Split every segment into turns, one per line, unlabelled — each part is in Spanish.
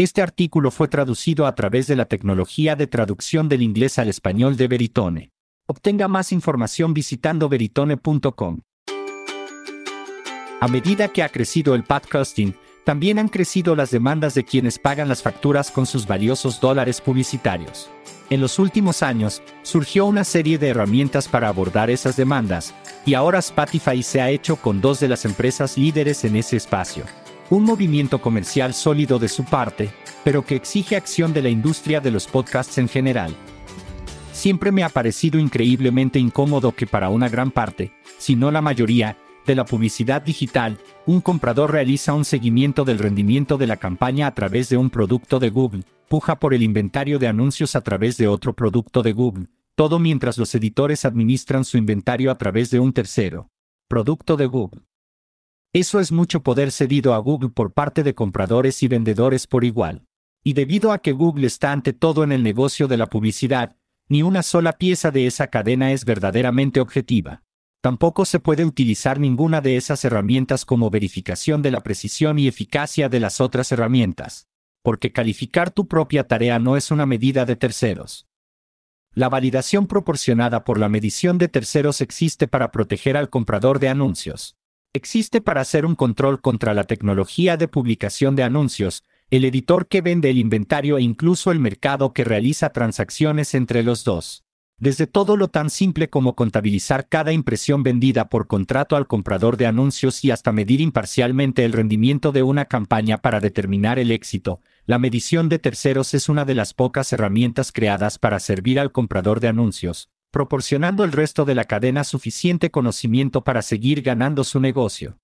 Este artículo fue traducido a través de la tecnología de traducción del inglés al español de Veritone. Obtenga más información visitando veritone.com. A medida que ha crecido el podcasting, también han crecido las demandas de quienes pagan las facturas con sus valiosos dólares publicitarios. En los últimos años, surgió una serie de herramientas para abordar esas demandas, y ahora Spotify se ha hecho con dos de las empresas líderes en ese espacio. Un movimiento comercial sólido de su parte, pero que exige acción de la industria de los podcasts en general. Siempre me ha parecido increíblemente incómodo que para una gran parte, si no la mayoría, de la publicidad digital, un comprador realiza un seguimiento del rendimiento de la campaña a través de un producto de Google, puja por el inventario de anuncios a través de otro producto de Google, todo mientras los editores administran su inventario a través de un tercero, producto de Google. Eso es mucho poder cedido a Google por parte de compradores y vendedores por igual. Y debido a que Google está ante todo en el negocio de la publicidad, ni una sola pieza de esa cadena es verdaderamente objetiva. Tampoco se puede utilizar ninguna de esas herramientas como verificación de la precisión y eficacia de las otras herramientas. Porque calificar tu propia tarea no es una medida de terceros. La validación proporcionada por la medición de terceros existe para proteger al comprador de anuncios. Existe para hacer un control contra la tecnología de publicación de anuncios, el editor que vende el inventario e incluso el mercado que realiza transacciones entre los dos. Desde todo lo tan simple como contabilizar cada impresión vendida por contrato al comprador de anuncios y hasta medir imparcialmente el rendimiento de una campaña para determinar el éxito, la medición de terceros es una de las pocas herramientas creadas para servir al comprador de anuncios, proporcionando al resto de la cadena suficiente conocimiento para seguir ganando su negocio.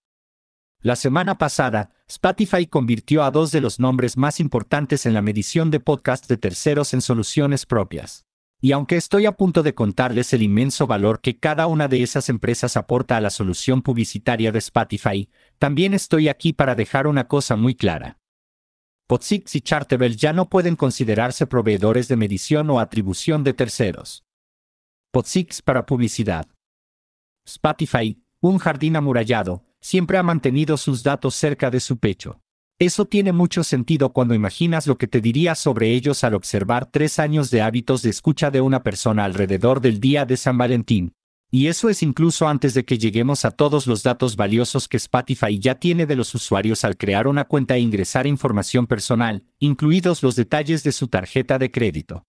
La semana pasada, Spotify convirtió a dos de los nombres más importantes en la medición de podcasts de terceros en soluciones propias. Y aunque estoy a punto de contarles el inmenso valor que cada una de esas empresas aporta a la solución publicitaria de Spotify, también estoy aquí para dejar una cosa muy clara. Podsix y Chartable ya no pueden considerarse proveedores de medición o atribución de terceros. Podsix para publicidad. Spotify, un jardín amurallado, siempre ha mantenido sus datos cerca de su pecho. Eso tiene mucho sentido cuando imaginas lo que te diría sobre ellos al observar tres años de hábitos de escucha de una persona alrededor del día de San Valentín. Y eso es incluso antes de que lleguemos a todos los datos valiosos que Spotify ya tiene de los usuarios al crear una cuenta e ingresar información personal, incluidos los detalles de su tarjeta de crédito.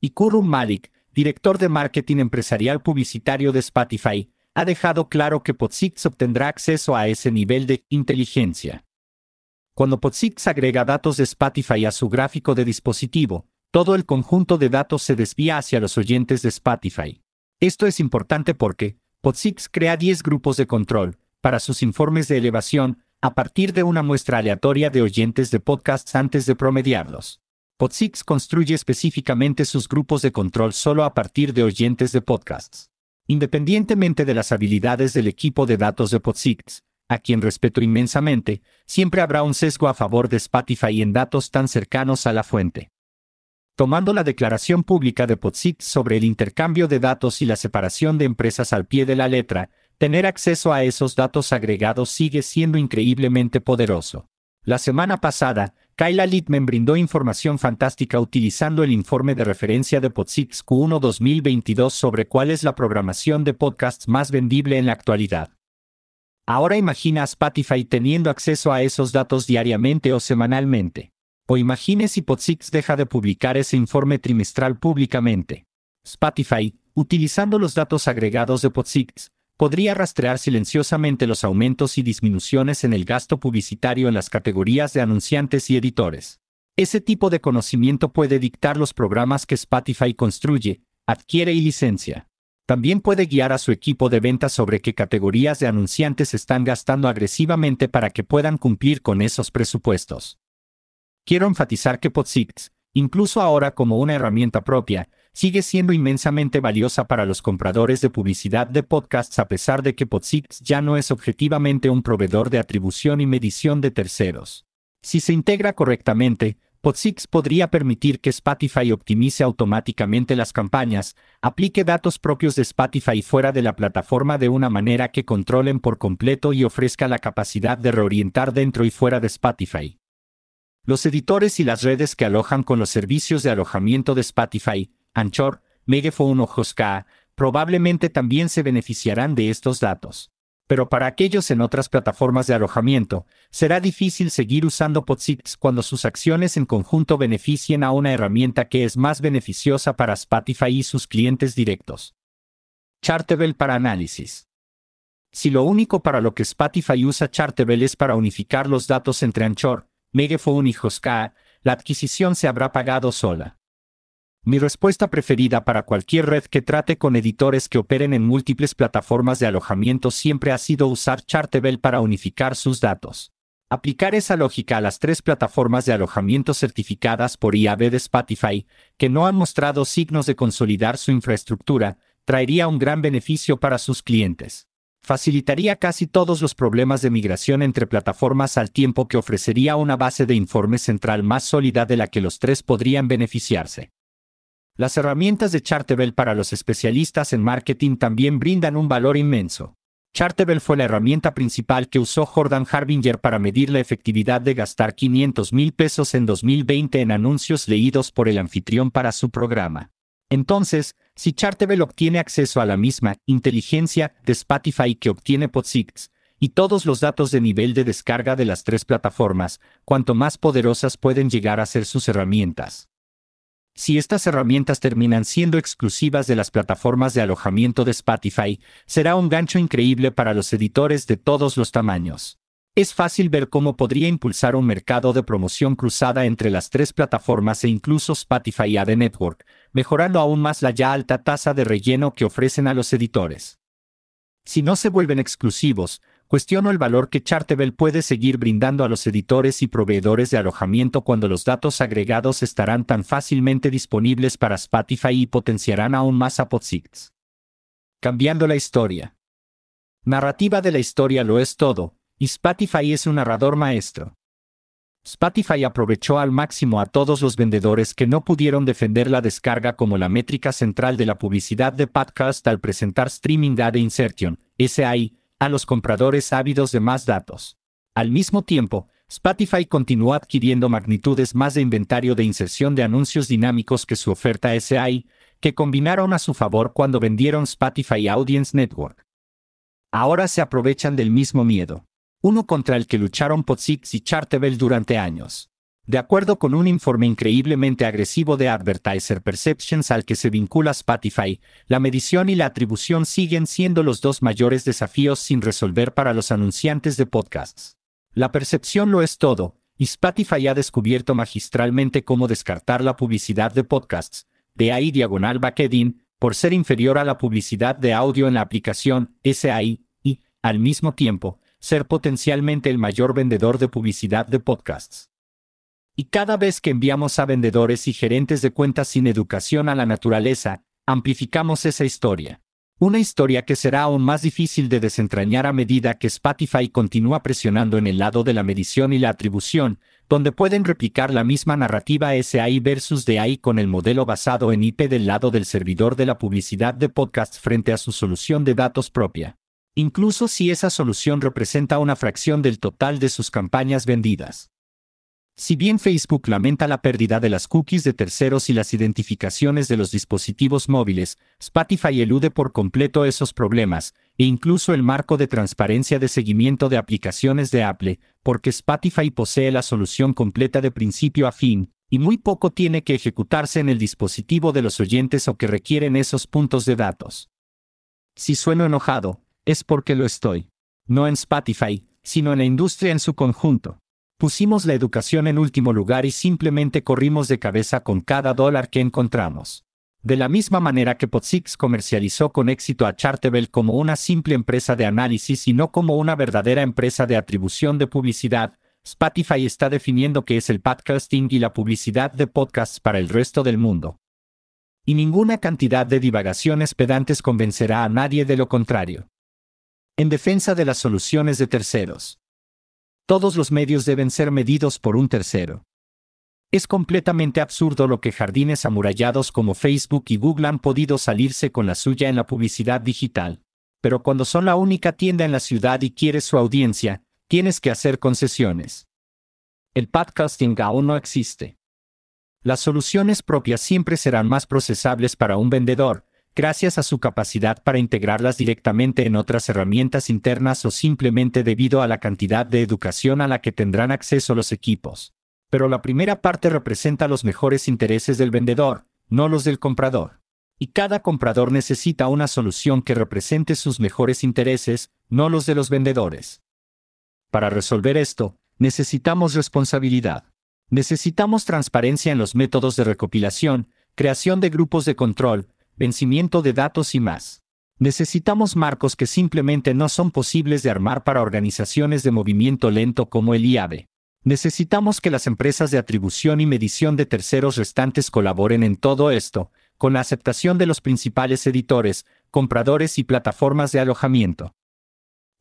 Y Kurum Malik, director de marketing empresarial publicitario de Spotify, ha dejado claro que Podsix obtendrá acceso a ese nivel de inteligencia. Cuando Podsix agrega datos de Spotify a su gráfico de dispositivo, todo el conjunto de datos se desvía hacia los oyentes de Spotify. Esto es importante porque Podsix crea 10 grupos de control para sus informes de elevación a partir de una muestra aleatoria de oyentes de podcasts antes de promediarlos. Podsix construye específicamente sus grupos de control solo a partir de oyentes de podcasts. Independientemente de las habilidades del equipo de datos de Podsix, a quien respeto inmensamente, siempre habrá un sesgo a favor de Spotify en datos tan cercanos a la fuente. Tomando la declaración pública de Podsix sobre el intercambio de datos y la separación de empresas al pie de la letra, tener acceso a esos datos agregados sigue siendo increíblemente poderoso. La semana pasada, Kyla Littman brindó información fantástica utilizando el informe de referencia de Podsix Q1 2022 sobre cuál es la programación de podcasts más vendible en la actualidad. Ahora imagina a Spotify teniendo acceso a esos datos diariamente o semanalmente. O imagine si Podsix deja de publicar ese informe trimestral públicamente. Spotify, utilizando los datos agregados de Podsix, podría rastrear silenciosamente los aumentos y disminuciones en el gasto publicitario en las categorías de anunciantes y editores. Ese tipo de conocimiento puede dictar los programas que Spotify construye, adquiere y licencia. También puede guiar a su equipo de ventas sobre qué categorías de anunciantes están gastando agresivamente para que puedan cumplir con esos presupuestos. Quiero enfatizar que Podsix, incluso ahora como una herramienta propia, sigue siendo inmensamente valiosa para los compradores de publicidad de podcasts a pesar de que Podsix ya no es objetivamente un proveedor de atribución y medición de terceros. Si se integra correctamente, Podsix podría permitir que Spotify optimice automáticamente las campañas, aplique datos propios de Spotify fuera de la plataforma de una manera que controlen por completo y ofrezca la capacidad de reorientar dentro y fuera de Spotify. Los editores y las redes que alojan con los servicios de alojamiento de Spotify, Anchor, Megaphone o Hoska, probablemente también se beneficiarán de estos datos. Pero para aquellos en otras plataformas de alojamiento, será difícil seguir usando Podsits cuando sus acciones en conjunto beneficien a una herramienta que es más beneficiosa para Spotify y sus clientes directos. Chartable para análisis. Si lo único para lo que Spotify usa Chartable es para unificar los datos entre Anchor, Megaphone y Hoska, la adquisición se habrá pagado sola. Mi respuesta preferida para cualquier red que trate con editores que operen en múltiples plataformas de alojamiento siempre ha sido usar Chartable para unificar sus datos. Aplicar esa lógica a las tres plataformas de alojamiento certificadas por IAB de Spotify, que no han mostrado signos de consolidar su infraestructura, traería un gran beneficio para sus clientes facilitaría casi todos los problemas de migración entre plataformas al tiempo que ofrecería una base de informe central más sólida de la que los tres podrían beneficiarse. Las herramientas de Chartable para los especialistas en marketing también brindan un valor inmenso. Chartable fue la herramienta principal que usó Jordan Harbinger para medir la efectividad de gastar 500 mil pesos en 2020 en anuncios leídos por el anfitrión para su programa. Entonces, si Chartable obtiene acceso a la misma inteligencia de Spotify que obtiene Podsix, y todos los datos de nivel de descarga de las tres plataformas, cuanto más poderosas pueden llegar a ser sus herramientas. Si estas herramientas terminan siendo exclusivas de las plataformas de alojamiento de Spotify, será un gancho increíble para los editores de todos los tamaños. Es fácil ver cómo podría impulsar un mercado de promoción cruzada entre las tres plataformas e incluso Spotify Ad Network, mejorando aún más la ya alta tasa de relleno que ofrecen a los editores. Si no se vuelven exclusivos, cuestiono el valor que Chartable puede seguir brindando a los editores y proveedores de alojamiento cuando los datos agregados estarán tan fácilmente disponibles para Spotify y potenciarán aún más a Podsix. Cambiando la historia. Narrativa de la historia lo es todo, y Spotify es un narrador maestro. Spotify aprovechó al máximo a todos los vendedores que no pudieron defender la descarga como la métrica central de la publicidad de podcast al presentar Streaming Data Insertion, SAI, a los compradores ávidos de más datos. Al mismo tiempo, Spotify continuó adquiriendo magnitudes más de inventario de inserción de anuncios dinámicos que su oferta SAI, que combinaron a su favor cuando vendieron Spotify Audience Network. Ahora se aprovechan del mismo miedo uno contra el que lucharon Podsix y Chartable durante años. De acuerdo con un informe increíblemente agresivo de Advertiser Perceptions al que se vincula Spotify, la medición y la atribución siguen siendo los dos mayores desafíos sin resolver para los anunciantes de podcasts. La percepción lo es todo, y Spotify ha descubierto magistralmente cómo descartar la publicidad de podcasts, de ahí diagonal backedin, por ser inferior a la publicidad de audio en la aplicación SAI, y, al mismo tiempo, ser potencialmente el mayor vendedor de publicidad de podcasts. Y cada vez que enviamos a vendedores y gerentes de cuentas sin educación a la naturaleza, amplificamos esa historia. Una historia que será aún más difícil de desentrañar a medida que Spotify continúa presionando en el lado de la medición y la atribución, donde pueden replicar la misma narrativa SAI versus DAI con el modelo basado en IP del lado del servidor de la publicidad de podcasts frente a su solución de datos propia incluso si esa solución representa una fracción del total de sus campañas vendidas. Si bien Facebook lamenta la pérdida de las cookies de terceros y las identificaciones de los dispositivos móviles, Spotify elude por completo esos problemas, e incluso el marco de transparencia de seguimiento de aplicaciones de Apple, porque Spotify posee la solución completa de principio a fin, y muy poco tiene que ejecutarse en el dispositivo de los oyentes o que requieren esos puntos de datos. Si sueno enojado, es porque lo estoy. No en Spotify, sino en la industria en su conjunto. Pusimos la educación en último lugar y simplemente corrimos de cabeza con cada dólar que encontramos. De la misma manera que Podsix comercializó con éxito a Chartable como una simple empresa de análisis y no como una verdadera empresa de atribución de publicidad, Spotify está definiendo qué es el podcasting y la publicidad de podcasts para el resto del mundo. Y ninguna cantidad de divagaciones pedantes convencerá a nadie de lo contrario en defensa de las soluciones de terceros. Todos los medios deben ser medidos por un tercero. Es completamente absurdo lo que jardines amurallados como Facebook y Google han podido salirse con la suya en la publicidad digital. Pero cuando son la única tienda en la ciudad y quieres su audiencia, tienes que hacer concesiones. El podcasting aún no existe. Las soluciones propias siempre serán más procesables para un vendedor, gracias a su capacidad para integrarlas directamente en otras herramientas internas o simplemente debido a la cantidad de educación a la que tendrán acceso los equipos. Pero la primera parte representa los mejores intereses del vendedor, no los del comprador. Y cada comprador necesita una solución que represente sus mejores intereses, no los de los vendedores. Para resolver esto, necesitamos responsabilidad. Necesitamos transparencia en los métodos de recopilación, creación de grupos de control, vencimiento de datos y más. Necesitamos marcos que simplemente no son posibles de armar para organizaciones de movimiento lento como el IAB. Necesitamos que las empresas de atribución y medición de terceros restantes colaboren en todo esto, con la aceptación de los principales editores, compradores y plataformas de alojamiento.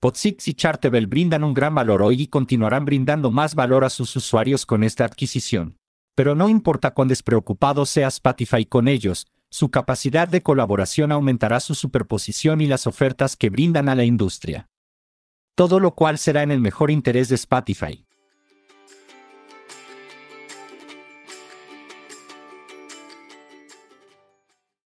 Podsix y Chartable brindan un gran valor hoy y continuarán brindando más valor a sus usuarios con esta adquisición. Pero no importa cuán despreocupado sea Spotify con ellos, su capacidad de colaboración aumentará su superposición y las ofertas que brindan a la industria. Todo lo cual será en el mejor interés de Spotify.